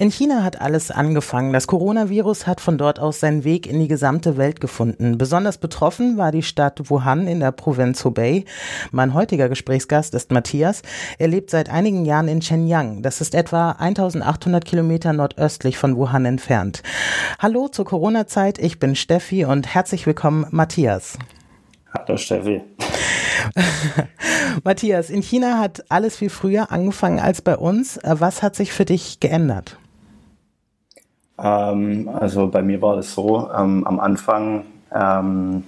In China hat alles angefangen. Das Coronavirus hat von dort aus seinen Weg in die gesamte Welt gefunden. Besonders betroffen war die Stadt Wuhan in der Provinz Hubei. Mein heutiger Gesprächsgast ist Matthias. Er lebt seit einigen Jahren in Shenyang. Das ist etwa 1800 Kilometer nordöstlich von Wuhan entfernt. Hallo zur Corona-Zeit. Ich bin Steffi und herzlich willkommen, Matthias. Hallo Steffi. Matthias, in China hat alles viel früher angefangen als bei uns. Was hat sich für dich geändert? Ähm, also bei mir war das so, ähm, am Anfang, ähm,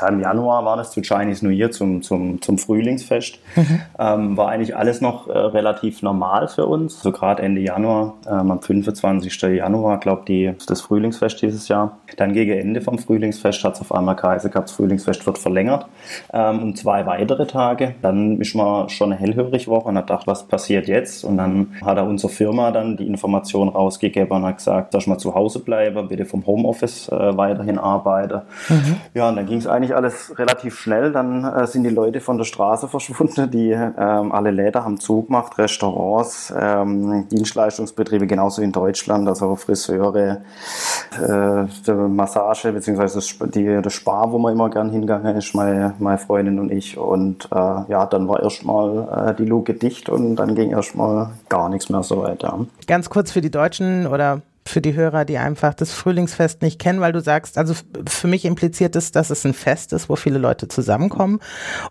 ja, im Januar war das zu Chinese New Year, zum, zum, zum Frühlingsfest, mhm. ähm, war eigentlich alles noch äh, relativ normal für uns. So also gerade Ende Januar, ähm, am 25. Januar, glaube ich, das Frühlingsfest dieses Jahr. Dann gegen Ende vom Frühlingsfest hat es auf einmal geheißen gehabt, das Frühlingsfest wird verlängert ähm, um zwei weitere Tage. Dann ist man schon eine hellhörig Woche und hat gedacht, was passiert jetzt? Und dann hat er unsere Firma dann die Information rausgegeben und hat gesagt, dass ich mal zu Hause bleibe, bitte vom Homeoffice äh, weiterhin arbeite. Mhm. Ja, und dann ging es eigentlich alles relativ schnell. Dann äh, sind die Leute von der Straße verschwunden, die ähm, alle Läder haben zugemacht, Restaurants, ähm, Dienstleistungsbetriebe, genauso wie in Deutschland, also Friseure, äh, Massage, beziehungsweise das, die, das Spar, wo man immer gern hingegangen ist, meine, meine Freundin und ich. Und äh, ja, dann war erstmal äh, die Luke dicht und dann ging erstmal gar nichts mehr so weiter. Ganz kurz für die Deutschen oder für die Hörer, die einfach das Frühlingsfest nicht kennen, weil du sagst, also für mich impliziert es, dass es ein Fest ist, wo viele Leute zusammenkommen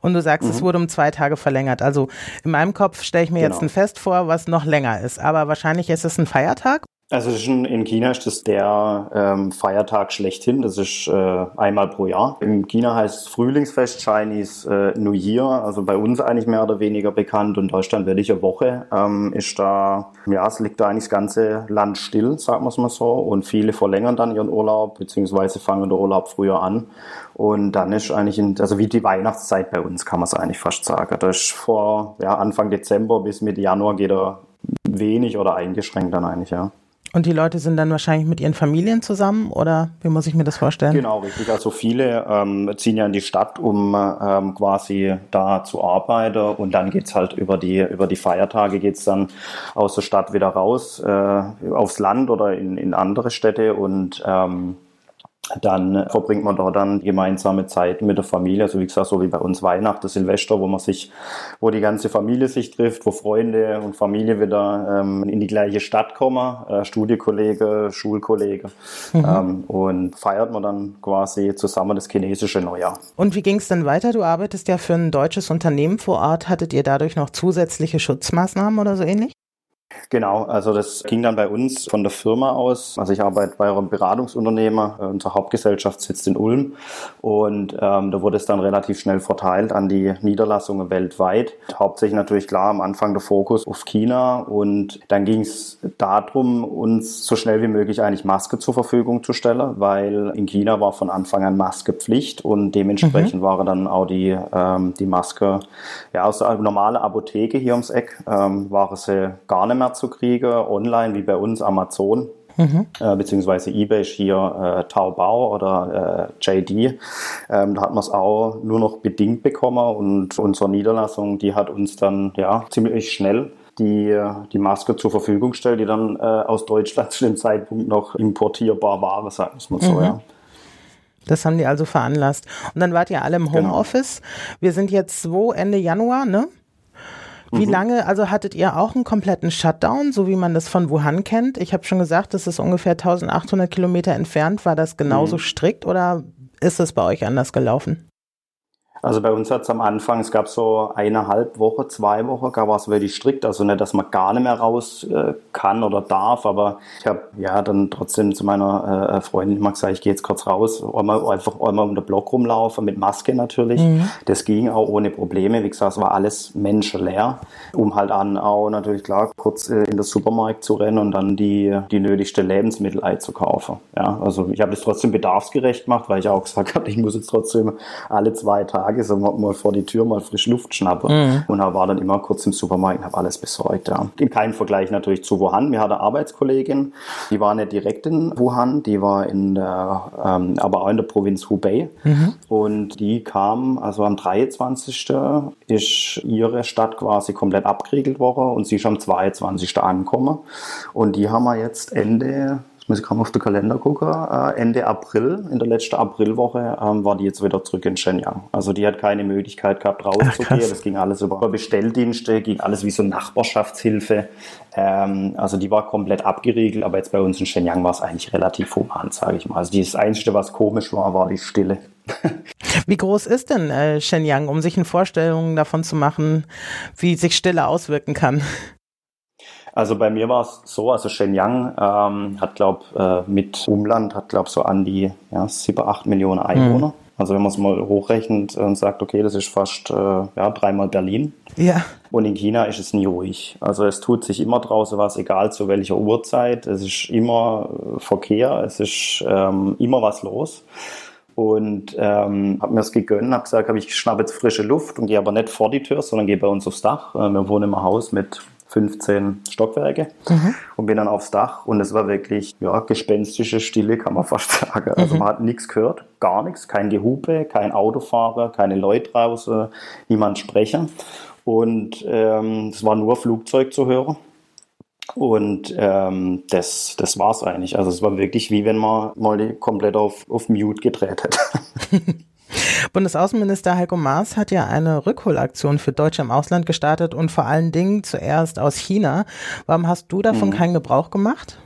und du sagst, mhm. es wurde um zwei Tage verlängert. Also in meinem Kopf stelle ich mir genau. jetzt ein Fest vor, was noch länger ist, aber wahrscheinlich ist es ein Feiertag also in China ist das der ähm, Feiertag schlechthin. Das ist äh, einmal pro Jahr. In China heißt es Frühlingsfest, Chinese äh, New Year. Also bei uns eigentlich mehr oder weniger bekannt. Und Deutschland wirklich eine Woche ähm, ist da, ja, es liegt da eigentlich das ganze Land still, sagen wir es mal so. Und viele verlängern dann ihren Urlaub, beziehungsweise fangen den Urlaub früher an. Und dann ist eigentlich, in, also wie die Weihnachtszeit bei uns, kann man es eigentlich fast sagen. Das ist vor ja, Anfang Dezember bis Mitte Januar geht er wenig oder eingeschränkt dann eigentlich, ja. Und die Leute sind dann wahrscheinlich mit ihren Familien zusammen oder wie muss ich mir das vorstellen? Genau, richtig. Also viele ähm, ziehen ja in die Stadt, um ähm, quasi da zu arbeiten und dann geht's halt über die, über die Feiertage geht's dann aus der Stadt wieder raus, äh, aufs Land oder in, in andere Städte und ähm, dann verbringt man da dann gemeinsame Zeit mit der Familie. Also wie gesagt, so wie bei uns Weihnachten, Silvester, wo man sich, wo die ganze Familie sich trifft, wo Freunde und Familie wieder ähm, in die gleiche Stadt kommen, äh, Studiekollege, Schulkollege. Mhm. Ähm, und feiert man dann quasi zusammen das chinesische Neujahr. Und wie ging es denn weiter? Du arbeitest ja für ein deutsches Unternehmen vor Ort. Hattet ihr dadurch noch zusätzliche Schutzmaßnahmen oder so ähnlich? Genau, also das ging dann bei uns von der Firma aus. Also ich arbeite bei einem Beratungsunternehmer, äh, unsere Hauptgesellschaft sitzt in Ulm und ähm, da wurde es dann relativ schnell verteilt an die Niederlassungen weltweit. Hauptsächlich natürlich klar am Anfang der Fokus auf China und dann ging es darum, uns so schnell wie möglich eigentlich Maske zur Verfügung zu stellen, weil in China war von Anfang an Maske Pflicht und dementsprechend mhm. war dann auch die, ähm, die Maske ja aus der normalen Apotheke hier ums Eck ähm, war sie gar nicht zu kriegen, online wie bei uns Amazon. Mhm. Äh, beziehungsweise eBay hier äh, Taobao oder äh, JD. Ähm, da hat man es auch nur noch bedingt bekommen und unsere Niederlassung, die hat uns dann ja ziemlich schnell die, die Maske zur Verfügung gestellt, die dann äh, aus Deutschland zu dem Zeitpunkt noch importierbar war, sagen wir es mal so, mhm. ja. Das haben die also veranlasst. Und dann wart ihr alle im genau. Homeoffice. Genau. Wir sind jetzt wo Ende Januar, ne? Wie mhm. lange, also hattet ihr auch einen kompletten Shutdown, so wie man das von Wuhan kennt? Ich habe schon gesagt, das ist ungefähr 1800 Kilometer entfernt. War das genauso mhm. strikt oder ist es bei euch anders gelaufen? Also bei uns hat es am Anfang, es gab so eineinhalb Woche, zwei Wochen, da war es wirklich strikt. Also nicht, dass man gar nicht mehr raus äh, kann oder darf, aber ich habe ja dann trotzdem zu meiner äh, Freundin immer gesagt, ich gehe jetzt kurz raus, einmal, einfach einmal um den Block rumlaufen, mit Maske natürlich. Mhm. Das ging auch ohne Probleme. Wie gesagt, es war alles menschenleer, um halt an auch natürlich klar kurz äh, in den Supermarkt zu rennen und dann die, die nötigste Lebensmittel einzukaufen. Ja, also ich habe das trotzdem bedarfsgerecht gemacht, weil ich auch gesagt habe, ich muss jetzt trotzdem alle zwei Tage Tage so mal vor die Tür mal frisch Luft schnappen. Mhm. Und er war dann immer kurz im Supermarkt und habe alles besorgt. Ja. In keinem Vergleich natürlich zu Wuhan. Wir hatten eine Arbeitskollegin, die war nicht direkt in Wuhan, die war in der, ähm, aber auch in der Provinz Hubei. Mhm. Und die kam, also am 23. ist ihre Stadt quasi komplett abgeriegelt worden und sie ist am 22. angekommen. Und die haben wir jetzt Ende muss ich gerade auf den Kalender gucken, äh, Ende April, in der letzten Aprilwoche, ähm, war die jetzt wieder zurück in Shenyang. Also die hat keine Möglichkeit gehabt, rauszugehen. Das ging alles über Bestelldienste, ging alles wie so Nachbarschaftshilfe. Ähm, also die war komplett abgeriegelt, aber jetzt bei uns in Shenyang war es eigentlich relativ human, sage ich mal. Also das Einzige, was komisch war, war die Stille. Wie groß ist denn äh, Shenyang, um sich eine Vorstellung davon zu machen, wie sich Stille auswirken kann? Also bei mir war es so, also Shenyang ähm, hat, glaube äh, mit Umland hat, glaube so an die ja, 7, 8 Millionen Einwohner. Mhm. Also wenn man es mal hochrechnet und sagt, okay, das ist fast äh, ja, dreimal Berlin. Ja. Und in China ist es nie ruhig. Also es tut sich immer draußen was, egal zu welcher Uhrzeit. Es ist immer äh, Verkehr, es ist ähm, immer was los und ähm, habe mir das gegönnt, habe gesagt, hab ich schnappe jetzt frische Luft und gehe aber nicht vor die Tür, sondern gehe bei uns aufs Dach. Äh, wir wohnen im Haus mit 15 Stockwerke mhm. und bin dann aufs Dach und es war wirklich ja, gespenstische Stille, kann man fast sagen. Also mhm. man hat nichts gehört, gar nichts, kein Gehupe, kein Autofahrer, keine Leute draußen, niemand sprechen. Und ähm, es war nur Flugzeug zu hören. Und ähm, das, das war es eigentlich. Also es war wirklich wie wenn man mal komplett auf, auf Mute gedreht hätte. Bundesaußenminister Heiko Maas hat ja eine Rückholaktion für Deutsche im Ausland gestartet und vor allen Dingen zuerst aus China. Warum hast du davon mhm. keinen Gebrauch gemacht?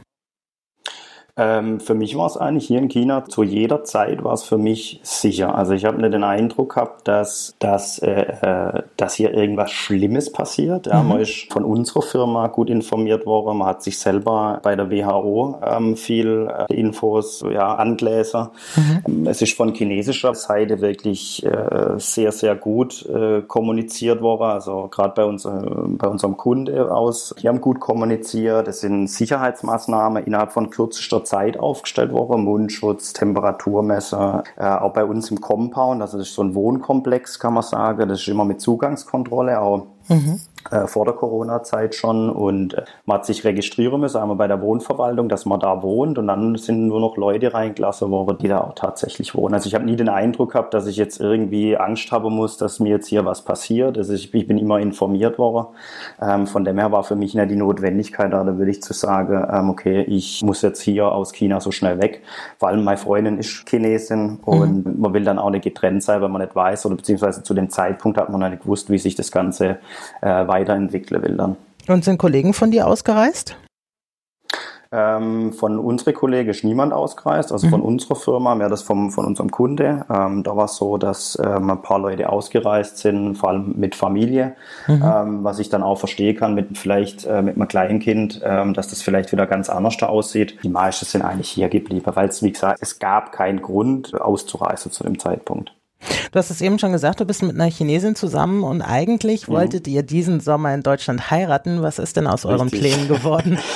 Ähm, für mich war es eigentlich hier in China zu jeder Zeit war es für mich sicher. Also ich habe nicht den Eindruck gehabt, dass, dass, äh, äh, dass hier irgendwas Schlimmes passiert. Ja, mhm. Man ist von unserer Firma gut informiert worden. Man hat sich selber bei der WHO ähm, viel äh, Infos ja, angläser. Mhm. Es ist von chinesischer Seite wirklich äh, sehr, sehr gut äh, kommuniziert worden. Also gerade bei, uns, bei unserem Kunde aus, die haben gut kommuniziert. Es sind Sicherheitsmaßnahmen innerhalb von kürzester Zeit Zeit aufgestellt worden. Mundschutz, Temperaturmesser, äh, auch bei uns im Compound, also das ist so ein Wohnkomplex, kann man sagen. Das ist immer mit Zugangskontrolle, auch mhm äh, vor der Corona-Zeit schon und äh, man hat sich registrieren müssen, einmal bei der Wohnverwaltung, dass man da wohnt und dann sind nur noch Leute reingelassen worden, die da auch tatsächlich wohnen. Also ich habe nie den Eindruck gehabt, dass ich jetzt irgendwie Angst haben muss, dass mir jetzt hier was passiert. Also ich, ich bin immer informiert worden. Ähm, von dem her war für mich nicht die Notwendigkeit da, da würde ich zu sagen, ähm, okay, ich muss jetzt hier aus China so schnell weg, vor allem meine Freundin ist Chinesin und mhm. man will dann auch nicht getrennt sein, weil man nicht weiß oder beziehungsweise zu dem Zeitpunkt hat man nicht gewusst, wie sich das Ganze äh, weiterentwickeln will dann. Und sind Kollegen von dir ausgereist? Ähm, von unserer Kollegen ist niemand ausgereist, also mhm. von unserer Firma, mehr das vom, von unserem Kunde. Ähm, da war es so, dass ähm, ein paar Leute ausgereist sind, vor allem mit Familie, mhm. Ähm, was ich dann auch verstehen kann, mit vielleicht äh, mit einem kleinen Kind, ähm, dass das vielleicht wieder ganz anders da aussieht. Die meisten sind eigentlich hier geblieben, weil es, wie gesagt, es gab keinen Grund auszureisen zu dem Zeitpunkt. Du hast es eben schon gesagt, du bist mit einer Chinesin zusammen und eigentlich mhm. wolltet ihr diesen Sommer in Deutschland heiraten. Was ist denn aus Richtig. euren Plänen geworden?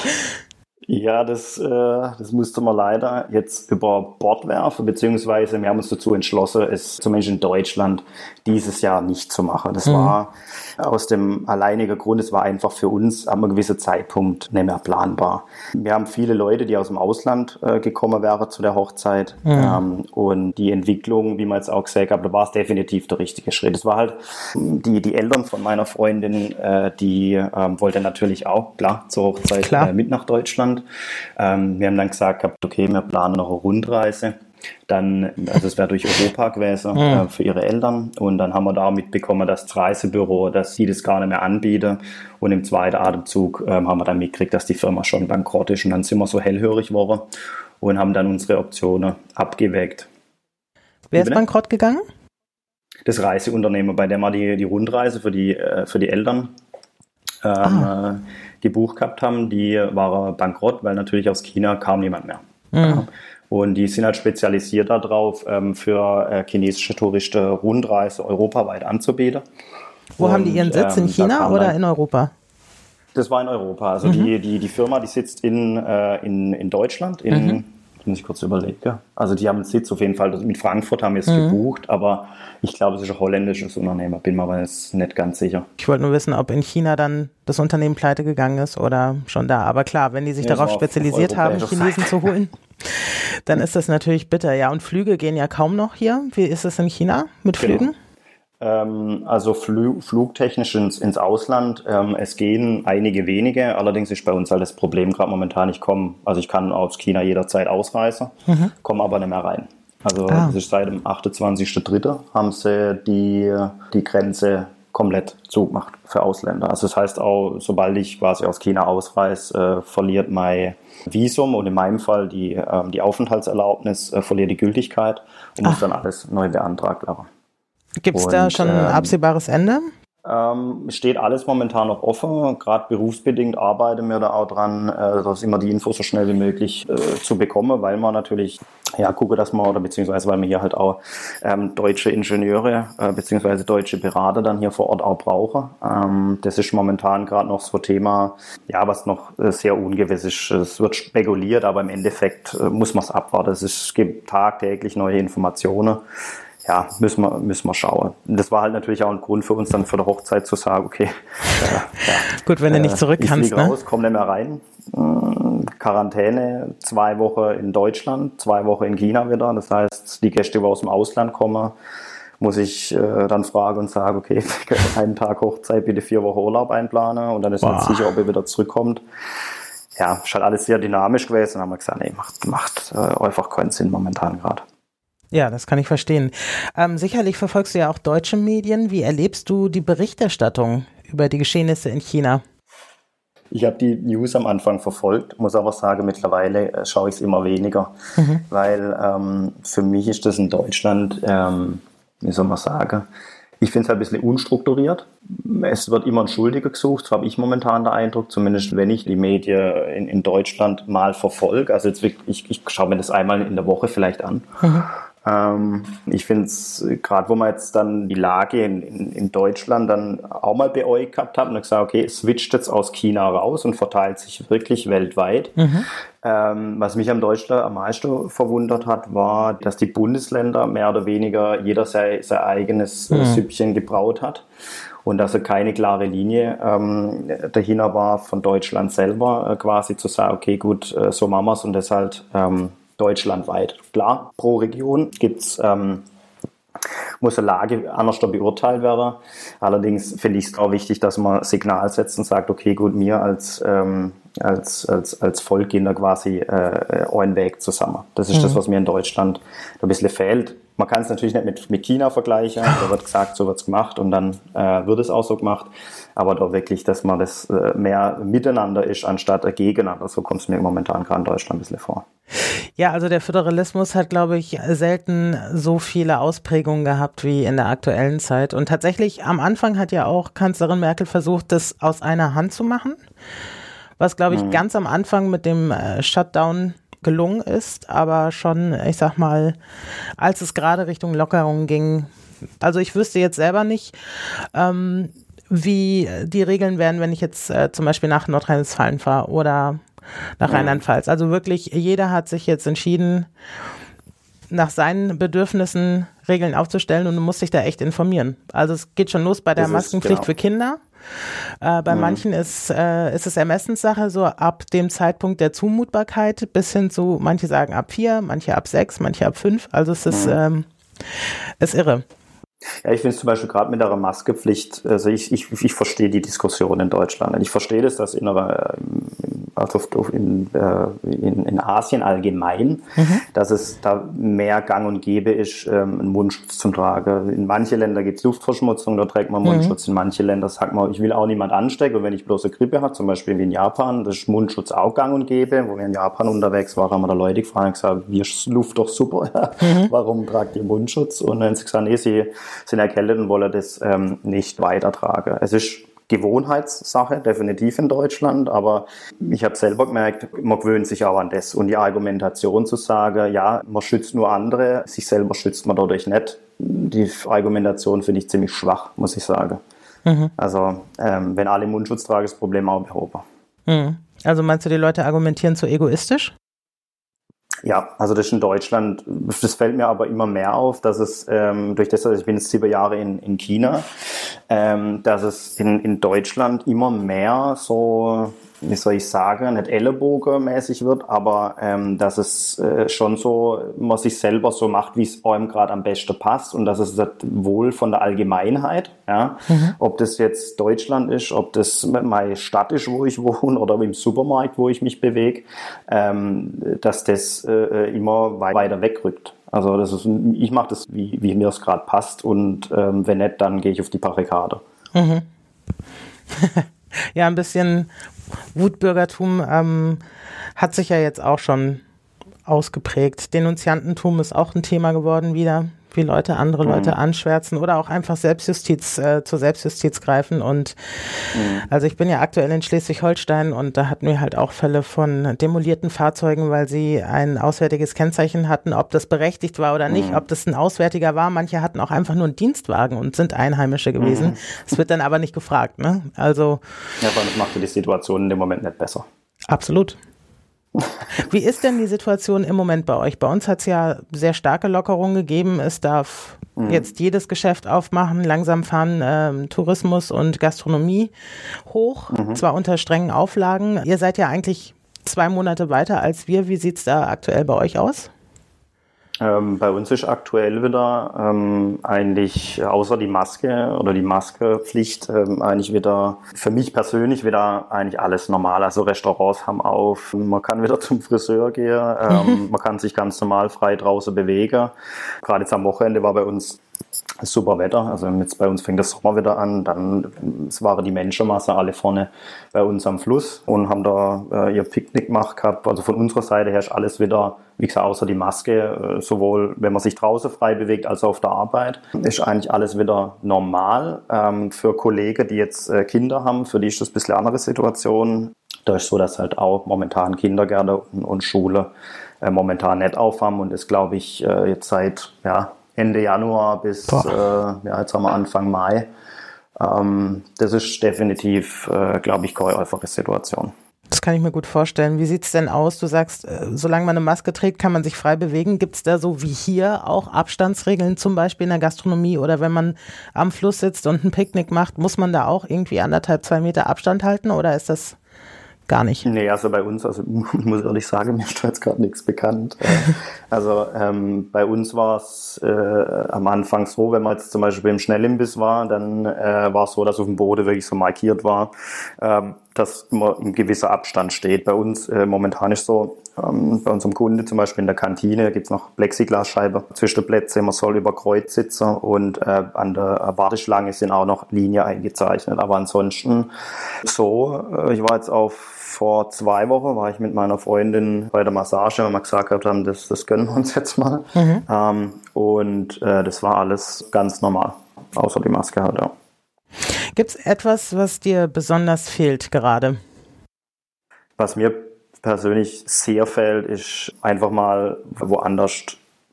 Ja, das, äh, das musste man leider jetzt über Bord werfen, beziehungsweise wir haben uns dazu entschlossen, es zumindest in Deutschland dieses Jahr nicht zu machen. Das mhm. war aus dem alleinigen Grund, es war einfach für uns ab einem gewissen Zeitpunkt nicht mehr planbar. Wir haben viele Leute, die aus dem Ausland äh, gekommen wären zu der Hochzeit. Mhm. Ähm, und die Entwicklung, wie man jetzt auch gesagt hat, da war es definitiv der richtige Schritt. Es war halt die, die Eltern von meiner Freundin, äh, die ähm, wollten natürlich auch, klar, zur Hochzeit klar. Äh, mit nach Deutschland. Ähm, wir haben dann gesagt, okay, wir planen noch eine Rundreise dann, also es wäre durch Europa gewesen äh, für ihre Eltern. Und dann haben wir da mitbekommen, dass das Reisebüro, dass sie das gar nicht mehr anbieten. Und im zweiten Atemzug äh, haben wir dann mitgekriegt, dass die Firma schon bankrott ist. Und dann sind wir so hellhörig geworden und haben dann unsere Optionen abgewägt. Wer ist bankrott gegangen? Das Reiseunternehmen, bei dem wir die, die Rundreise für die, äh, für die Eltern ähm, ah. Äh, gebucht gehabt haben, die war bankrott, weil natürlich aus China kam niemand mehr. Mhm. Ja. Und die sind halt spezialisiert darauf, ähm, für äh, chinesische Touristen Rundreise europaweit anzubieten. Wo und, haben die ihren Sitz? In ähm, China oder in Europa? Das war in Europa. Also mhm. die, die, die Firma, die sitzt in, äh, in, in Deutschland, in, mhm. Muss ich kurz überlegen. Also die haben einen Sitz auf jeden Fall, mit Frankfurt haben wir es mhm. gebucht, aber ich glaube, es ist ein holländisches Unternehmen, bin mir aber jetzt nicht ganz sicher. Ich wollte nur wissen, ob in China dann das Unternehmen pleite gegangen ist oder schon da. Aber klar, wenn die sich ja, darauf spezialisiert haben, Chinesen zu holen, dann ist das natürlich bitter. Ja, und Flüge gehen ja kaum noch hier. Wie ist es in China mit genau. Flügen? Ähm, also Fl flugtechnisch ins, ins Ausland. Ähm, es gehen einige wenige, allerdings ist bei uns halt das Problem gerade momentan, ich komme, also ich kann aus China jederzeit ausreisen, mhm. komme aber nicht mehr rein. Also ah. das ist seit dem 28.03. haben sie die, die Grenze komplett zugemacht für Ausländer. Also das heißt auch, sobald ich quasi aus China ausreise, äh, verliert mein Visum und in meinem Fall die, äh, die Aufenthaltserlaubnis äh, verliert die Gültigkeit und Ach. muss dann alles neu beantragt werden. Gibt es da schon ein ähm, absehbares Ende? Ähm, steht alles momentan noch offen. Gerade berufsbedingt arbeiten wir da auch dran, äh, dass immer die Infos so schnell wie möglich äh, zu bekommen, weil man natürlich ja gucke, dass man oder beziehungsweise weil wir hier halt auch ähm, deutsche Ingenieure äh, beziehungsweise deutsche Berater dann hier vor Ort auch brauchen. Ähm, das ist momentan gerade noch so Thema, ja, was noch äh, sehr ungewiss ist. Es wird spekuliert, aber im Endeffekt äh, muss man es abwarten. Es, ist, es gibt tagtäglich neue Informationen ja, müssen wir, müssen wir schauen. Das war halt natürlich auch ein Grund für uns dann für die Hochzeit zu sagen, okay, äh, ja, gut, wenn du nicht zurück ich kannst, ne? raus, komm nicht mehr rein. Äh, Quarantäne, zwei Wochen in Deutschland, zwei Wochen in China wieder. Das heißt, die Gäste, die aus dem Ausland kommen, muss ich äh, dann fragen und sagen, okay, einen Tag Hochzeit, bitte vier Wochen Urlaub einplanen und dann ist man sicher, ob er wieder zurückkommt. Ja, ist halt alles sehr dynamisch gewesen. Dann haben wir gesagt, nee, macht, macht äh, einfach keinen Sinn momentan gerade. Ja, das kann ich verstehen. Ähm, sicherlich verfolgst du ja auch deutsche Medien. Wie erlebst du die Berichterstattung über die Geschehnisse in China? Ich habe die News am Anfang verfolgt, muss aber sagen, mittlerweile äh, schaue ich es immer weniger, mhm. weil ähm, für mich ist das in Deutschland, ähm, wie soll man sagen, ich finde es halt ein bisschen unstrukturiert. Es wird immer ein Schuldiger gesucht, so habe ich momentan den Eindruck, zumindest wenn ich die Medien in, in Deutschland mal verfolge. Also jetzt wirklich, ich, ich schaue mir das einmal in der Woche vielleicht an. Mhm. Ähm, ich finde es, gerade wo man jetzt dann die Lage in, in, in, Deutschland dann auch mal euch gehabt hat und gesagt, okay, es switcht jetzt aus China raus und verteilt sich wirklich weltweit. Mhm. Ähm, was mich am Deutschland am meisten verwundert hat, war, dass die Bundesländer mehr oder weniger jeder sein, sein eigenes äh, mhm. Süppchen gebraut hat und dass er keine klare Linie ähm, dahinter war von Deutschland selber, äh, quasi zu sagen, okay, gut, äh, so machen wir es und deshalb ähm, deutschlandweit. Klar, pro Region gibt's ähm, muss eine Lage anders beurteilt werden. Allerdings finde ich es auch wichtig, dass man Signal setzt und sagt, okay, gut, mir als, ähm, als, als, als Volk gehen da quasi äh, einen Weg zusammen. Das ist mhm. das, was mir in Deutschland ein bisschen fehlt. Man kann es natürlich nicht mit, mit China vergleichen. Da wird gesagt, so wird's gemacht und dann äh, wird es auch so gemacht. Aber doch wirklich, dass man das äh, mehr miteinander ist, anstatt gegeneinander. So kommt es mir momentan gerade in Deutschland ein bisschen vor. Ja, also der Föderalismus hat, glaube ich, selten so viele Ausprägungen gehabt wie in der aktuellen Zeit. Und tatsächlich am Anfang hat ja auch Kanzlerin Merkel versucht, das aus einer Hand zu machen. Was, glaube ich, mhm. ganz am Anfang mit dem äh, Shutdown gelungen ist, aber schon, ich sag mal, als es gerade Richtung Lockerung ging, also ich wüsste jetzt selber nicht, ähm, wie die Regeln wären, wenn ich jetzt äh, zum Beispiel nach Nordrhein-Westfalen fahre oder nach mhm. Rheinland-Pfalz. Also wirklich, jeder hat sich jetzt entschieden, nach seinen Bedürfnissen Regeln aufzustellen und du musst dich da echt informieren. Also es geht schon los bei der Maskenpflicht genau. für Kinder. Äh, bei mhm. manchen ist, äh, ist es Ermessenssache, so ab dem Zeitpunkt der Zumutbarkeit bis hin zu, manche sagen ab vier, manche ab sechs, manche ab fünf. Also es ist, mhm. ähm, ist irre. Ja, ich finde es zum Beispiel gerade mit der Maskepflicht, also ich, ich, ich verstehe die Diskussion in Deutschland. Ich verstehe das, dass in, einer, also in, äh, in, in Asien allgemein, mhm. dass es da mehr gang und gäbe ist, ähm, einen Mundschutz zu tragen. In manche Länder gibt es Luftverschmutzung, da trägt man mhm. Mundschutz. Mhm. In manche Länder sagt man, ich will auch niemand anstecken. Und wenn ich bloß eine Grippe habe, zum Beispiel wie in Japan, das ist Mundschutz auch gang und gäbe. Wo wir in Japan unterwegs waren, haben wir da Leute gefragt und gesagt, wir Luft doch super, mhm. warum tragt ihr Mundschutz? Und dann haben sie gesagt, nee, sie sind erkältet und wollen das ähm, nicht weitertragen. Es ist Gewohnheitssache, definitiv in Deutschland, aber ich habe selber gemerkt, man gewöhnt sich auch an das. Und die Argumentation zu sagen, ja, man schützt nur andere, sich selber schützt man dadurch nicht, die Argumentation finde ich ziemlich schwach, muss ich sagen. Mhm. Also, ähm, wenn alle Mundschutz tragen, ist das Problem auch behoben. Mhm. Also meinst du, die Leute argumentieren zu egoistisch? Ja, also das ist in Deutschland, das fällt mir aber immer mehr auf, dass es, ähm, durch das, dass ich bin jetzt sieben Jahre in, in China, ähm, dass es in, in Deutschland immer mehr so wie soll ich sagen, nicht ellenbogenmäßig wird, aber ähm, dass es äh, schon so, man sich selber so macht, wie es einem gerade am besten passt und dass es das wohl von der Allgemeinheit, ja, mhm. ob das jetzt Deutschland ist, ob das meine Stadt ist, wo ich wohne oder im Supermarkt, wo ich mich bewege, ähm, dass das äh, immer weiter wegrückt. Also das ist, ich mache das, wie, wie mir es gerade passt und ähm, wenn nicht, dann gehe ich auf die Barrikade. Mhm. ja, ein bisschen Wutbürgertum ähm, hat sich ja jetzt auch schon ausgeprägt. Denunziantentum ist auch ein Thema geworden wieder wie Leute andere mhm. Leute anschwärzen oder auch einfach Selbstjustiz äh, zur Selbstjustiz greifen. Und mhm. also ich bin ja aktuell in Schleswig-Holstein und da hatten wir halt auch Fälle von demolierten Fahrzeugen, weil sie ein auswärtiges Kennzeichen hatten, ob das berechtigt war oder nicht, mhm. ob das ein Auswärtiger war. Manche hatten auch einfach nur einen Dienstwagen und sind Einheimische gewesen. Mhm. Es wird dann aber nicht gefragt. Ne? Also ja, aber das machte die Situation in dem Moment nicht besser. Absolut. Wie ist denn die Situation im Moment bei euch? Bei uns hat es ja sehr starke Lockerungen gegeben. Es darf mhm. jetzt jedes Geschäft aufmachen. Langsam fahren ähm, Tourismus und Gastronomie hoch, mhm. zwar unter strengen Auflagen. Ihr seid ja eigentlich zwei Monate weiter als wir. Wie sieht es da aktuell bei euch aus? Ähm, bei uns ist aktuell wieder ähm, eigentlich außer die Maske oder die Maskepflicht ähm, eigentlich wieder für mich persönlich wieder eigentlich alles normal. Also Restaurants haben auf, man kann wieder zum Friseur gehen, ähm, man kann sich ganz normal frei draußen bewegen. Gerade jetzt am Wochenende war bei uns super Wetter. Also jetzt bei uns fängt das Sommer wieder an. Dann es waren die Menschenmasse alle vorne bei uns am Fluss und haben da äh, ihr Picknick gemacht gehabt. Also von unserer Seite her ist alles wieder, wie gesagt, außer die Maske, äh, sowohl wenn man sich draußen frei bewegt als auch auf der Arbeit, ist eigentlich alles wieder normal. Ähm, für Kollegen, die jetzt äh, Kinder haben, für die ist das ein bisschen andere Situation. Da ist so, dass halt auch momentan Kindergärten und, und Schule äh, momentan nicht aufhaben und das glaube ich äh, jetzt seit ja, Ende Januar bis, äh, ja, jetzt haben wir Anfang Mai. Ähm, das ist definitiv, äh, glaube ich, keine einfache Situation. Das kann ich mir gut vorstellen. Wie sieht es denn aus? Du sagst, äh, solange man eine Maske trägt, kann man sich frei bewegen. Gibt es da so wie hier auch Abstandsregeln, zum Beispiel in der Gastronomie oder wenn man am Fluss sitzt und ein Picknick macht, muss man da auch irgendwie anderthalb, zwei Meter Abstand halten oder ist das gar nicht? Nee, also bei uns, also ich muss ehrlich sagen, mir ist jetzt gerade nichts bekannt. Äh, also ähm, bei uns war es äh, am Anfang so, wenn man jetzt zum Beispiel im Schnellimbiss war, dann äh, war es so, dass auf dem Boden wirklich so markiert war, ähm, dass man in gewisser Abstand steht. Bei uns äh, momentan ist so, ähm, bei unserem Kunde zum Beispiel in der Kantine gibt es noch Plexiglasscheibe zwischen den Plätzen, man soll über Kreuz sitzen und äh, an der Warteschlange sind auch noch Linie eingezeichnet. Aber ansonsten so, äh, ich war jetzt auf vor zwei Wochen war ich mit meiner Freundin bei der Massage, weil wir gesagt haben, das, das gönnen wir uns jetzt mal. Mhm. Ähm, und äh, das war alles ganz normal, außer die Maske halt, ja. Gibt es etwas, was dir besonders fehlt gerade? Was mir persönlich sehr fehlt, ist einfach mal woanders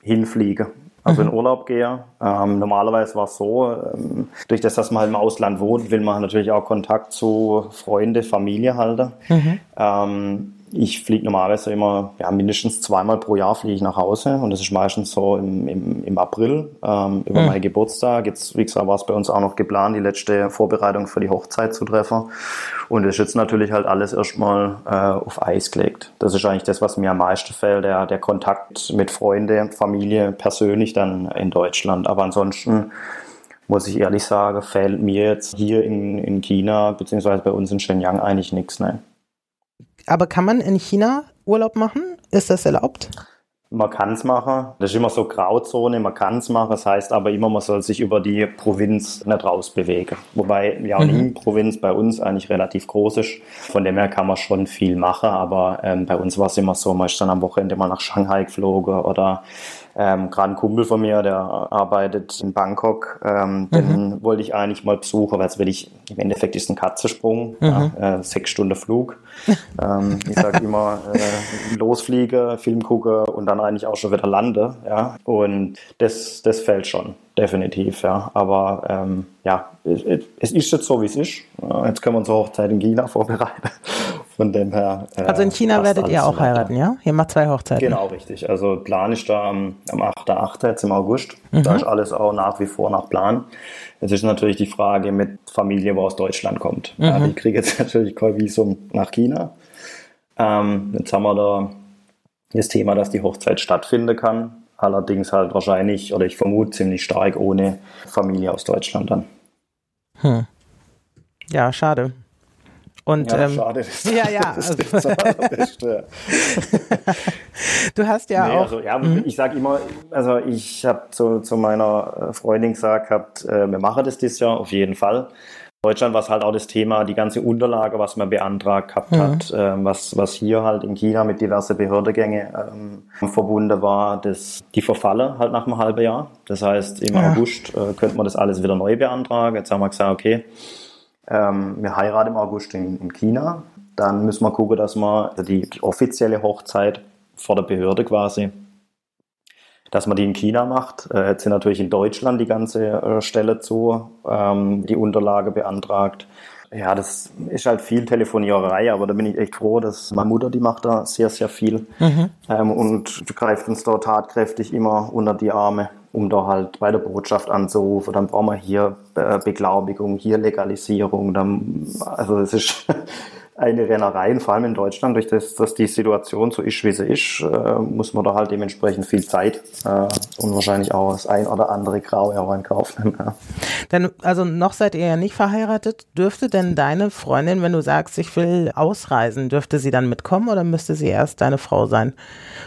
hinfliegen also in mhm. Urlaub gehe. Ähm, normalerweise war es so, ähm, durch das, dass man halt im Ausland wohnt, will man natürlich auch Kontakt zu Freunde, Familie halten. Mhm. Ähm, ich fliege normalerweise immer ja, mindestens zweimal pro Jahr fliege ich nach Hause und das ist meistens so im, im, im April ähm, über mhm. meinen Geburtstag. Jetzt, wie gesagt, war es bei uns auch noch geplant, die letzte Vorbereitung für die Hochzeit zu treffen. Und das ist jetzt natürlich halt alles erstmal äh, auf Eis gelegt. Das ist eigentlich das, was mir am meisten fällt, der, der Kontakt mit Freunde, Familie, persönlich dann in Deutschland. Aber ansonsten muss ich ehrlich sagen, fehlt mir jetzt hier in, in China, beziehungsweise bei uns in Shenyang eigentlich nichts. Ne? Aber kann man in China Urlaub machen? Ist das erlaubt? Man kann es machen. Das ist immer so Grauzone, man kann es machen. Das heißt aber immer, man soll sich über die Provinz nicht rausbewegen. Wobei Liaoning-Provinz mhm. bei uns eigentlich relativ groß ist. Von dem her kann man schon viel machen. Aber ähm, bei uns war es immer so, man ist dann am Wochenende mal nach Shanghai geflogen oder ähm, Gerade ein Kumpel von mir, der arbeitet in Bangkok, ähm, den mhm. wollte ich eigentlich mal besuchen, weil es wirklich, im Endeffekt ist ein Katzensprung, mhm. ja, äh, sechs Stunden Flug. ähm, ich sage immer, äh, losfliege, Film gucke und dann eigentlich auch schon wieder lande. Ja? Und das, das fällt schon, definitiv. Ja. Aber ähm, ja, es, es ist jetzt so, wie es ist. Jetzt können wir unsere Hochzeit in China vorbereiten. Von dem her. Äh, also in China werdet ihr auch heiraten, ja? Ihr macht zwei Hochzeiten. Genau, richtig. Also Plan ist da am, am 8.8. jetzt im August. Mhm. Da ist alles auch nach wie vor nach Plan. Jetzt ist natürlich die Frage mit Familie, wo aus Deutschland kommt. Mhm. Ja, die kriege jetzt natürlich kein Visum nach China. Ähm, jetzt haben wir da das Thema, dass die Hochzeit stattfinden kann. Allerdings halt wahrscheinlich, oder ich vermute ziemlich stark ohne Familie aus Deutschland dann. Hm. Ja, schade. Und, ja, ähm, schade. Ja, ja. Also, du hast ja nee, auch. Also, ja, mhm. ich sage immer, also ich habe zu, zu meiner äh, Freundin gesagt gehabt, äh, wir machen das dieses Jahr auf jeden Fall. Deutschland war es halt auch das Thema, die ganze Unterlage, was man beantragt gehabt mhm. hat, ähm, was, was hier halt in China mit diverse Behördegänge ähm, verbunden war, das, die verfalle halt nach einem halben Jahr. Das heißt, im ja. August äh, könnte man das alles wieder neu beantragen. Jetzt haben wir gesagt, okay, ähm, wir heiraten im August in, in, China. Dann müssen wir gucken, dass wir die, die offizielle Hochzeit vor der Behörde quasi dass man die in China macht. Äh, jetzt sind natürlich in Deutschland die ganze äh, Stelle zu, ähm, die Unterlage beantragt. Ja, das ist halt viel Telefoniererei, aber da bin ich echt froh, dass meine Mutter, die macht da sehr, sehr viel mhm. ähm, und greift uns da tatkräftig immer unter die Arme, um da halt bei der Botschaft anzurufen. Dann brauchen wir hier äh, Beglaubigung, hier Legalisierung. Dann, also es ist eine Rennerei, vor allem in Deutschland, durch das, dass die Situation so ist, wie sie ist, äh, muss man da halt dementsprechend viel Zeit äh, und wahrscheinlich auch das ein oder andere Graue auch in Kauf nehmen. Ja. Denn, also noch seid ihr ja nicht verheiratet. Dürfte denn deine Freundin, wenn du sagst, ich will ausreisen, dürfte sie dann mitkommen oder müsste sie erst deine Frau sein?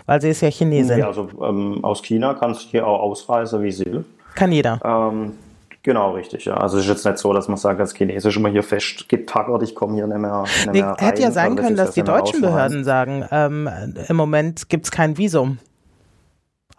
Weil sie ist ja Chinesin. Ja, also ähm, aus China kannst du hier auch ausreisen, wie sie will. Kann jeder. Ähm, Genau, richtig, ja. Also es ist jetzt nicht so, dass man sagt, als Chinesisch immer hier fest getackert, ich komme hier nicht mehr, nicht nee, mehr. Hätte ja sein also können, dass die deutschen Behörden sagen, ähm, im Moment gibt es kein Visum.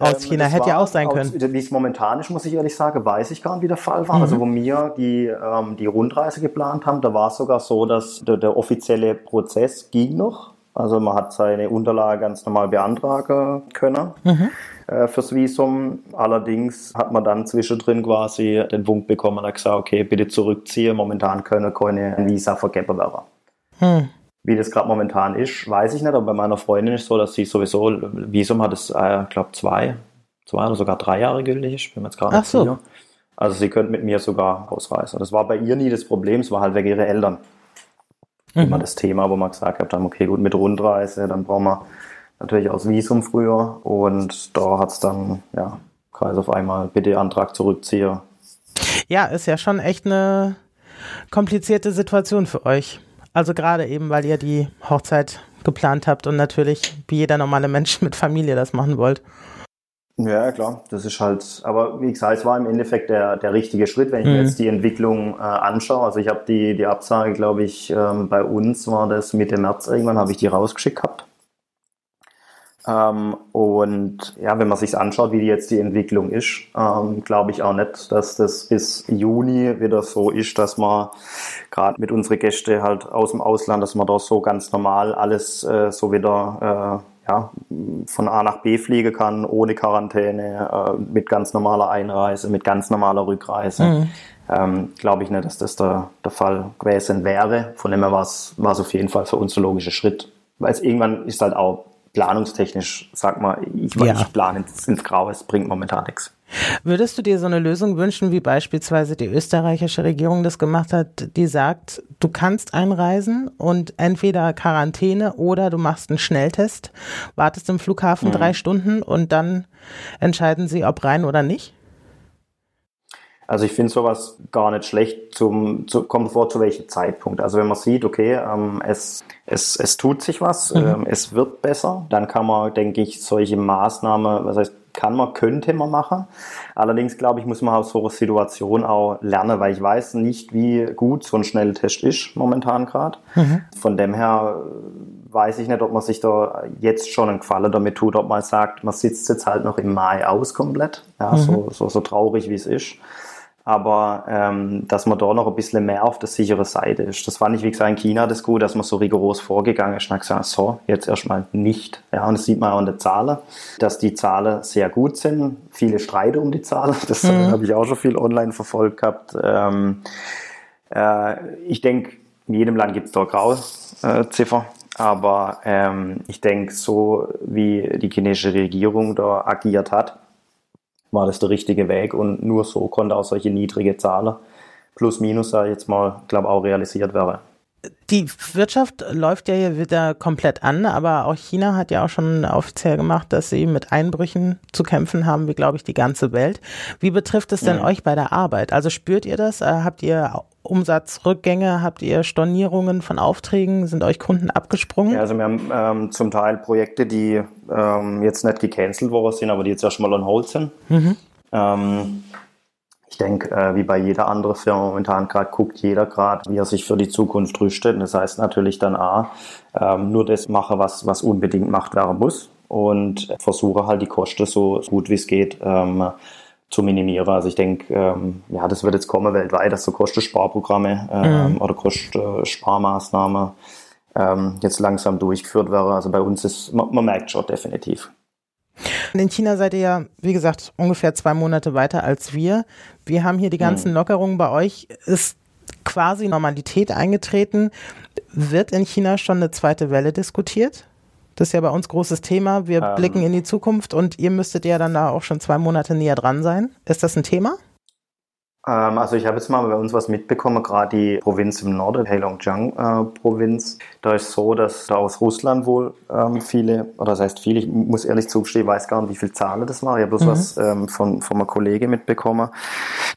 Aus ähm, China hätte ja auch sein können. Wie es momentan ist, muss ich ehrlich sagen, weiß ich gar nicht, wie der Fall war. Mhm. Also wo wir die, ähm, die Rundreise geplant haben, da war es sogar so, dass der, der offizielle Prozess ging noch. Also man hat seine Unterlage ganz normal beantragen können. Mhm äh, fürs Visum. Allerdings hat man dann zwischendrin quasi den Punkt bekommen und hat gesagt, okay, bitte zurückziehen. Momentan können keine Visa vergeben werden. Hm. Wie das gerade momentan ist, weiß ich nicht, aber bei meiner Freundin ist es so, dass sie sowieso, Visum hat es, äh, ich glaube, zwei, zwei oder sogar drei Jahre gültig. Ich bin jetzt gerade nicht so. sicher. Also sie könnte mit mir sogar ausreisen. Das war bei ihr nie das Problem, es war halt wegen ihrer Eltern. Mhm. Immer das Thema, wo man gesagt hat, okay, gut, mit Rundreise, dann brauchen wir natürlich aus Visum früher und da hat es dann, ja, Kreis auf einmal, bitte Antrag zurückziehe. Ja, ist ja schon echt eine komplizierte Situation für euch. Also gerade eben, weil ihr die Hochzeit geplant habt und natürlich wie jeder normale Mensch mit Familie das machen wollt. Ja, klar, das ist halt, aber wie gesagt, es war im Endeffekt der, der richtige Schritt, wenn ich mir mhm. jetzt die Entwicklung äh, anschaue. Also ich habe die, die Absage, glaube ich, ähm, bei uns war das Mitte März irgendwann, habe ich die rausgeschickt gehabt. Ähm, und ja, wenn man sich anschaut, wie jetzt die Entwicklung ist, ähm, glaube ich auch nicht, dass das bis Juni wieder so ist, dass man gerade mit unseren Gästen halt aus dem Ausland, dass man da so ganz normal alles äh, so wieder äh, ja, von A nach B fliegen kann, ohne Quarantäne, äh, mit ganz normaler Einreise, mit ganz normaler Rückreise. Mhm. Ähm, glaube ich nicht, dass das der, der Fall gewesen wäre. Von dem her war es auf jeden Fall für uns ein logischer Schritt. Weil es irgendwann ist halt auch planungstechnisch, sag mal, ich, ja. ich plane ins, ins Graue, es bringt momentan nichts. Würdest du dir so eine Lösung wünschen, wie beispielsweise die österreichische Regierung das gemacht hat, die sagt, du kannst einreisen und entweder Quarantäne oder du machst einen Schnelltest, wartest im Flughafen mhm. drei Stunden und dann entscheiden sie, ob rein oder nicht? Also ich finde sowas gar nicht schlecht, zum, zu, kommt vor zu welchem Zeitpunkt. Also wenn man sieht, okay, ähm, es, es, es tut sich was, mhm. ähm, es wird besser, dann kann man, denke ich, solche Maßnahmen, was heißt, kann man, könnte man machen. Allerdings, glaube ich, muss man aus so einer Situation auch lernen, weil ich weiß nicht, wie gut so ein Schnelltest ist momentan gerade. Mhm. Von dem her weiß ich nicht, ob man sich da jetzt schon einen Gefallen damit tut, ob man sagt, man sitzt jetzt halt noch im Mai aus komplett, ja, mhm. so, so, so traurig wie es ist aber ähm, dass man da noch ein bisschen mehr auf der sicheren Seite ist. Das fand ich, wie gesagt, in China das gut, dass man so rigoros vorgegangen ist und hat gesagt, so, jetzt erstmal nicht. Ja, und das sieht man auch in den Zahlen, dass die Zahlen sehr gut sind. Viele Streite um die Zahlen, das mhm. habe ich auch schon viel online verfolgt gehabt. Ähm, äh, ich denke, in jedem Land gibt es da Grauziffer. Äh, aber ähm, ich denke, so wie die chinesische Regierung da agiert hat, war das der richtige Weg und nur so konnte auch solche niedrige Zahlen plus minus, sage ich jetzt mal, glaube auch realisiert werden die Wirtschaft läuft ja hier wieder komplett an, aber auch China hat ja auch schon offiziell gemacht, dass sie mit Einbrüchen zu kämpfen haben, wie glaube ich die ganze Welt. Wie betrifft es denn ja. euch bei der Arbeit? Also spürt ihr das? Äh, habt ihr Umsatzrückgänge? Habt ihr Stornierungen von Aufträgen? Sind euch Kunden abgesprungen? Ja, also wir haben ähm, zum Teil Projekte, die ähm, jetzt nicht gecancelt worden sind, aber die jetzt erstmal on hold sind. Mhm. Ähm, ich denke, äh, wie bei jeder anderen Firma momentan gerade guckt jeder gerade, wie er sich für die Zukunft rüstet. das heißt natürlich dann A, ähm, nur das mache, was, was unbedingt macht, wer er muss und versuche halt die Kosten so gut wie es geht ähm, zu minimieren. Also ich denke, ähm, ja, das wird jetzt kommen weltweit, dass so Kostensparprogramme ähm, mhm. oder Kostensparmaßnahmen ähm, jetzt langsam durchgeführt werden. Also bei uns ist, man, man merkt schon definitiv. In China seid ihr ja, wie gesagt, ungefähr zwei Monate weiter als wir. Wir haben hier die ganzen hm. Lockerungen. Bei euch ist quasi Normalität eingetreten. Wird in China schon eine zweite Welle diskutiert? Das ist ja bei uns großes Thema. Wir ähm. blicken in die Zukunft und ihr müsstet ja dann da auch schon zwei Monate näher dran sein. Ist das ein Thema? Ähm, also ich habe jetzt mal bei uns was mitbekommen, gerade die Provinz im Norden, Heilongjiang-Provinz. Äh, da ist so, dass da aus Russland wohl ähm, viele, oder das heißt viele, ich muss ehrlich zugestehen, ich weiß gar nicht, wie viele Zahlen das war. Ich habe bloß mhm. was ähm, von, von einem Kollegen mitbekommen.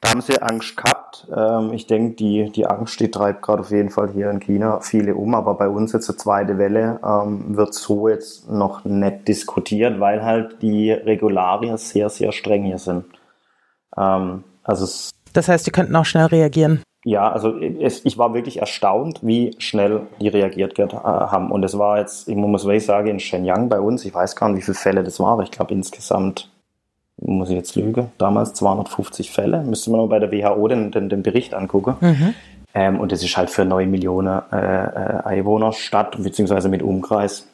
Da haben sie Angst gehabt. Ähm, ich denke, die, die Angst, die treibt gerade auf jeden Fall hier in China viele um, aber bei uns jetzt eine zweite Welle ähm, wird so jetzt noch nicht diskutiert, weil halt die Regularien sehr, sehr streng hier sind. Ähm, also es das heißt, die könnten auch schnell reagieren. Ja, also es, ich war wirklich erstaunt, wie schnell die reagiert äh, haben. Und es war jetzt, ich muss wirklich sagen, in Shenyang bei uns, ich weiß gar nicht, wie viele Fälle das waren, aber ich glaube insgesamt, muss ich jetzt lügen, damals 250 Fälle. Müsste man mal bei der WHO den, den, den Bericht angucken. Mhm. Ähm, und das ist halt für 9 Millionen äh, äh, Einwohner Stadt, beziehungsweise mit Umkreis.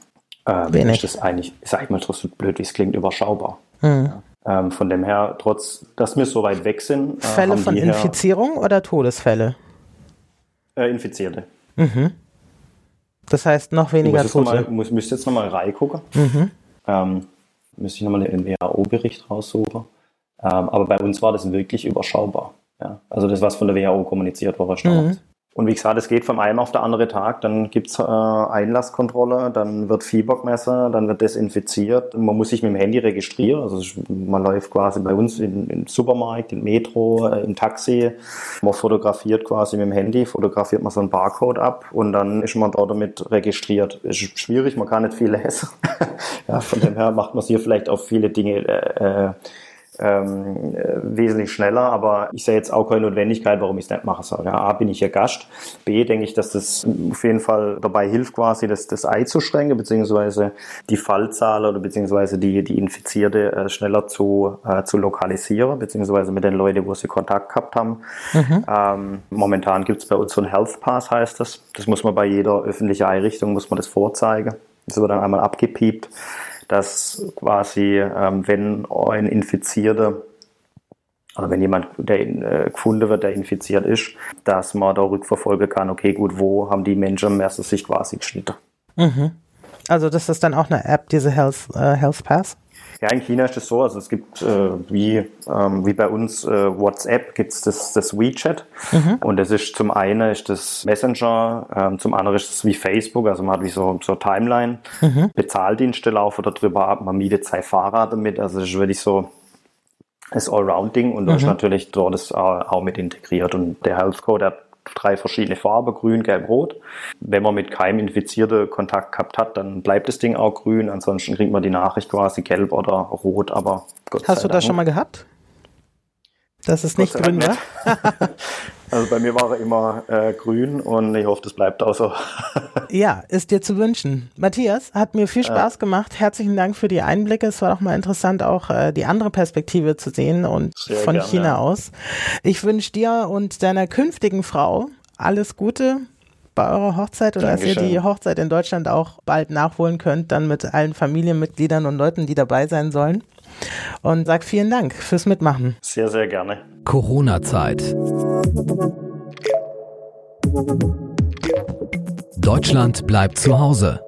Ähm, Wenig. Ist das eigentlich, sag ich mal, so blöd, wie es klingt, überschaubar. Mhm. Ja. Ähm, von dem her, trotz, dass wir so weit weg sind. Äh, Fälle von Infizierung oder Todesfälle? Äh, Infizierte. Mhm. Das heißt noch weniger ich muss Tote. Mal, muss, müsste jetzt nochmal reingucken. Mhm. Ähm, müsste ich nochmal den WHO-Bericht raussuchen. Ähm, aber bei uns war das wirklich überschaubar. Ja? Also das, was von der WHO kommuniziert wurde, mhm. Und wie gesagt, es geht vom einen auf den anderen Tag. Dann gibt's äh, Einlasskontrolle, dann wird Fieber gemessen, dann wird desinfiziert. Man muss sich mit dem Handy registrieren. Also man läuft quasi bei uns in, im Supermarkt, im Metro, äh, im Taxi. Man fotografiert quasi mit dem Handy, fotografiert man so einen Barcode ab und dann ist man dort damit registriert. Ist schwierig, man kann nicht viel lesen. ja, von dem her macht man hier vielleicht auf viele Dinge äh, äh ähm, äh, wesentlich schneller, aber ich sehe jetzt auch keine Notwendigkeit, warum ich es nicht machen soll. Ja, A, bin ich ja Gast. B, denke ich, dass das auf jeden Fall dabei hilft, quasi das, das einzuschränken, beziehungsweise die Fallzahl oder beziehungsweise die, die Infizierte äh, schneller zu, äh, zu lokalisieren, beziehungsweise mit den Leuten, wo sie Kontakt gehabt haben. Mhm. Ähm, momentan gibt es bei uns so ein Health Pass, heißt das. Das muss man bei jeder öffentlichen Einrichtung, muss man das vorzeigen. Das wird dann einmal abgepiept dass quasi, ähm, wenn ein Infizierter oder wenn jemand, der äh, gefunden wird, der infiziert ist, dass man da rückverfolgen kann, okay, gut, wo haben die Menschen mehr sich quasi geschnitten. Mhm. Also das ist dann auch eine App, diese Health, äh, Health Pass? Ja, in China ist es so, also es gibt äh, wie, ähm, wie bei uns äh, WhatsApp gibt es das, das WeChat mhm. und das ist zum einen ist das Messenger, ähm, zum anderen ist es wie Facebook, also man hat wie so, so Timeline, mhm. Bezahldienste laufen darüber ab, man mietet zwei Fahrer damit, also das ist wirklich so das Allround-Ding und mhm. da ist natürlich dort ist auch mit integriert und der Health Code hat drei verschiedene Farben, grün, gelb, rot. Wenn man mit keinem Infizierten Kontakt gehabt hat, dann bleibt das Ding auch grün. Ansonsten kriegt man die Nachricht quasi gelb oder rot, aber Gott Hast du das schon mal gehabt? Dass es nicht grün war? also bei mir war er immer äh, grün und ich hoffe, das bleibt auch so. ja, ist dir zu wünschen. Matthias, hat mir viel Spaß äh, gemacht. Herzlichen Dank für die Einblicke. Es war auch mal interessant, auch äh, die andere Perspektive zu sehen und von gern, China ja. aus. Ich wünsche dir und deiner künftigen Frau alles Gute bei eurer Hochzeit oder Dankeschön. dass ihr die Hochzeit in Deutschland auch bald nachholen könnt, dann mit allen Familienmitgliedern und Leuten, die dabei sein sollen und sag vielen Dank fürs Mitmachen. Sehr, sehr gerne. Corona-Zeit. Deutschland bleibt zu Hause.